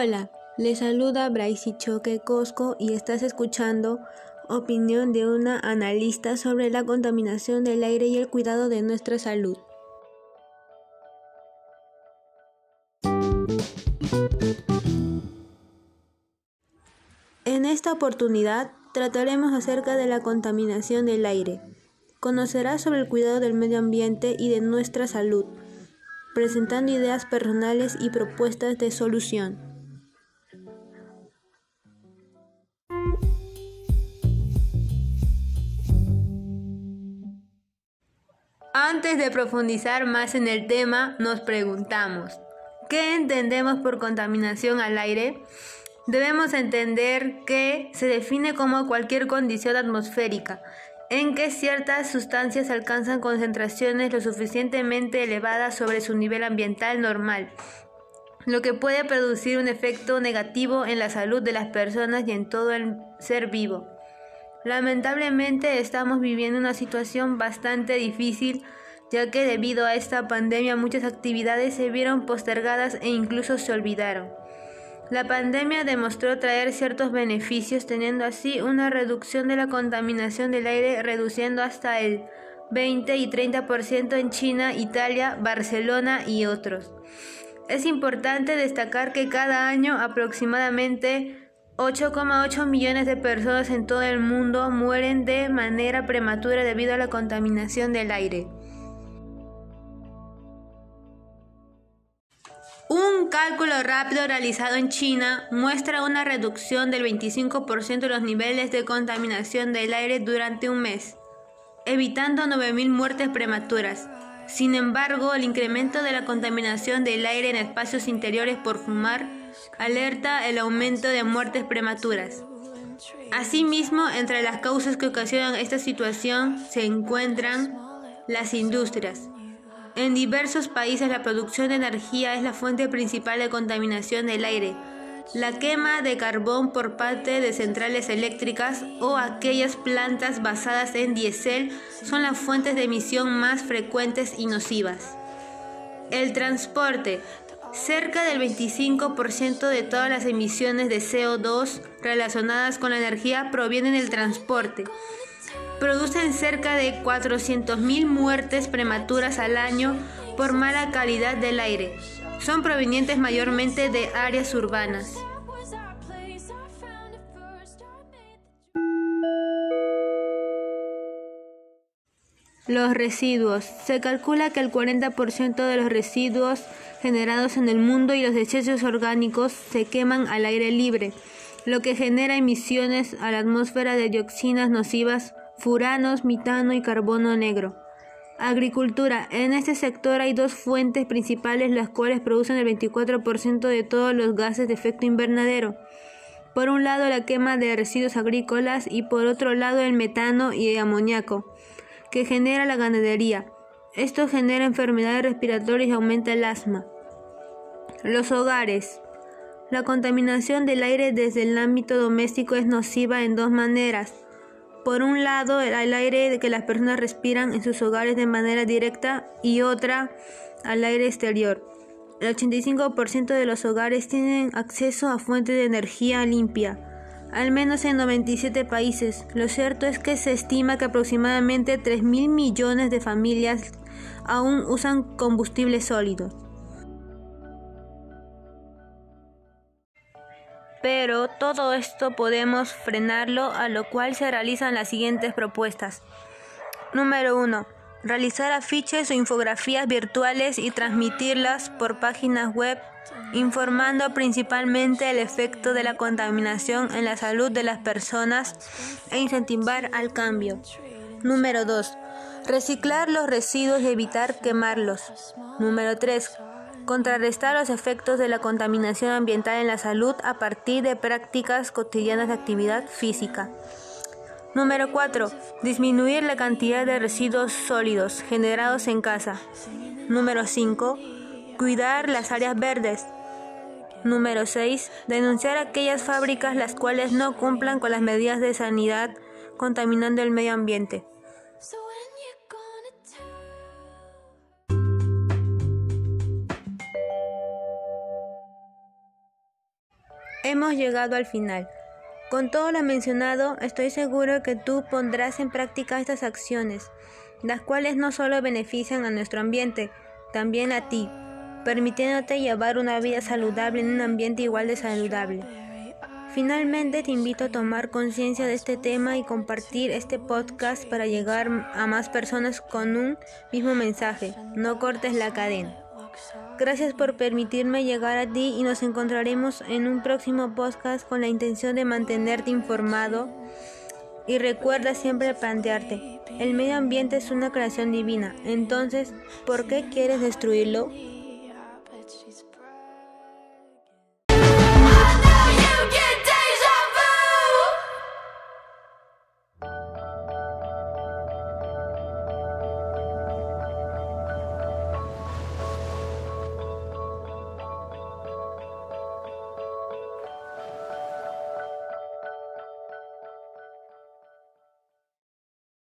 Hola, le saluda Braisi Choque Cosco y estás escuchando opinión de una analista sobre la contaminación del aire y el cuidado de nuestra salud. En esta oportunidad trataremos acerca de la contaminación del aire. Conocerás sobre el cuidado del medio ambiente y de nuestra salud, presentando ideas personales y propuestas de solución. Antes de profundizar más en el tema, nos preguntamos, ¿qué entendemos por contaminación al aire? Debemos entender que se define como cualquier condición atmosférica en que ciertas sustancias alcanzan concentraciones lo suficientemente elevadas sobre su nivel ambiental normal, lo que puede producir un efecto negativo en la salud de las personas y en todo el ser vivo. Lamentablemente estamos viviendo una situación bastante difícil ya que debido a esta pandemia muchas actividades se vieron postergadas e incluso se olvidaron. La pandemia demostró traer ciertos beneficios teniendo así una reducción de la contaminación del aire reduciendo hasta el 20 y 30% en China, Italia, Barcelona y otros. Es importante destacar que cada año aproximadamente 8,8 millones de personas en todo el mundo mueren de manera prematura debido a la contaminación del aire. Un cálculo rápido realizado en China muestra una reducción del 25% de los niveles de contaminación del aire durante un mes, evitando 9.000 muertes prematuras. Sin embargo, el incremento de la contaminación del aire en espacios interiores por fumar alerta el aumento de muertes prematuras. Asimismo, entre las causas que ocasionan esta situación se encuentran las industrias. En diversos países la producción de energía es la fuente principal de contaminación del aire. La quema de carbón por parte de centrales eléctricas o aquellas plantas basadas en diésel son las fuentes de emisión más frecuentes y nocivas. El transporte Cerca del 25% de todas las emisiones de CO2 relacionadas con la energía provienen del transporte. Producen cerca de 400.000 muertes prematuras al año por mala calidad del aire. Son provenientes mayormente de áreas urbanas. Los residuos. Se calcula que el 40% de los residuos generados en el mundo y los desechos orgánicos se queman al aire libre, lo que genera emisiones a la atmósfera de dioxinas nocivas, furanos, mitano y carbono negro. Agricultura. En este sector hay dos fuentes principales las cuales producen el 24% de todos los gases de efecto invernadero. Por un lado la quema de residuos agrícolas y por otro lado el metano y el amoníaco, que genera la ganadería. Esto genera enfermedades respiratorias y aumenta el asma. Los hogares. La contaminación del aire desde el ámbito doméstico es nociva en dos maneras. Por un lado, el aire que las personas respiran en sus hogares de manera directa y otra al aire exterior. El 85% de los hogares tienen acceso a fuentes de energía limpia al menos en 97 países. Lo cierto es que se estima que aproximadamente 3 mil millones de familias aún usan combustibles sólidos. Pero todo esto podemos frenarlo, a lo cual se realizan las siguientes propuestas. Número 1. Realizar afiches o infografías virtuales y transmitirlas por páginas web informando principalmente el efecto de la contaminación en la salud de las personas e incentivar al cambio. Número 2. Reciclar los residuos y evitar quemarlos. Número 3. Contrarrestar los efectos de la contaminación ambiental en la salud a partir de prácticas cotidianas de actividad física. Número 4. Disminuir la cantidad de residuos sólidos generados en casa. Número 5. Cuidar las áreas verdes. Número 6. Denunciar aquellas fábricas las cuales no cumplan con las medidas de sanidad contaminando el medio ambiente. Hemos llegado al final. Con todo lo mencionado, estoy seguro que tú pondrás en práctica estas acciones, las cuales no solo benefician a nuestro ambiente, también a ti, permitiéndote llevar una vida saludable en un ambiente igual de saludable. Finalmente te invito a tomar conciencia de este tema y compartir este podcast para llegar a más personas con un mismo mensaje. No cortes la cadena. Gracias por permitirme llegar a ti y nos encontraremos en un próximo podcast con la intención de mantenerte informado. Y recuerda siempre plantearte, el medio ambiente es una creación divina, entonces, ¿por qué quieres destruirlo?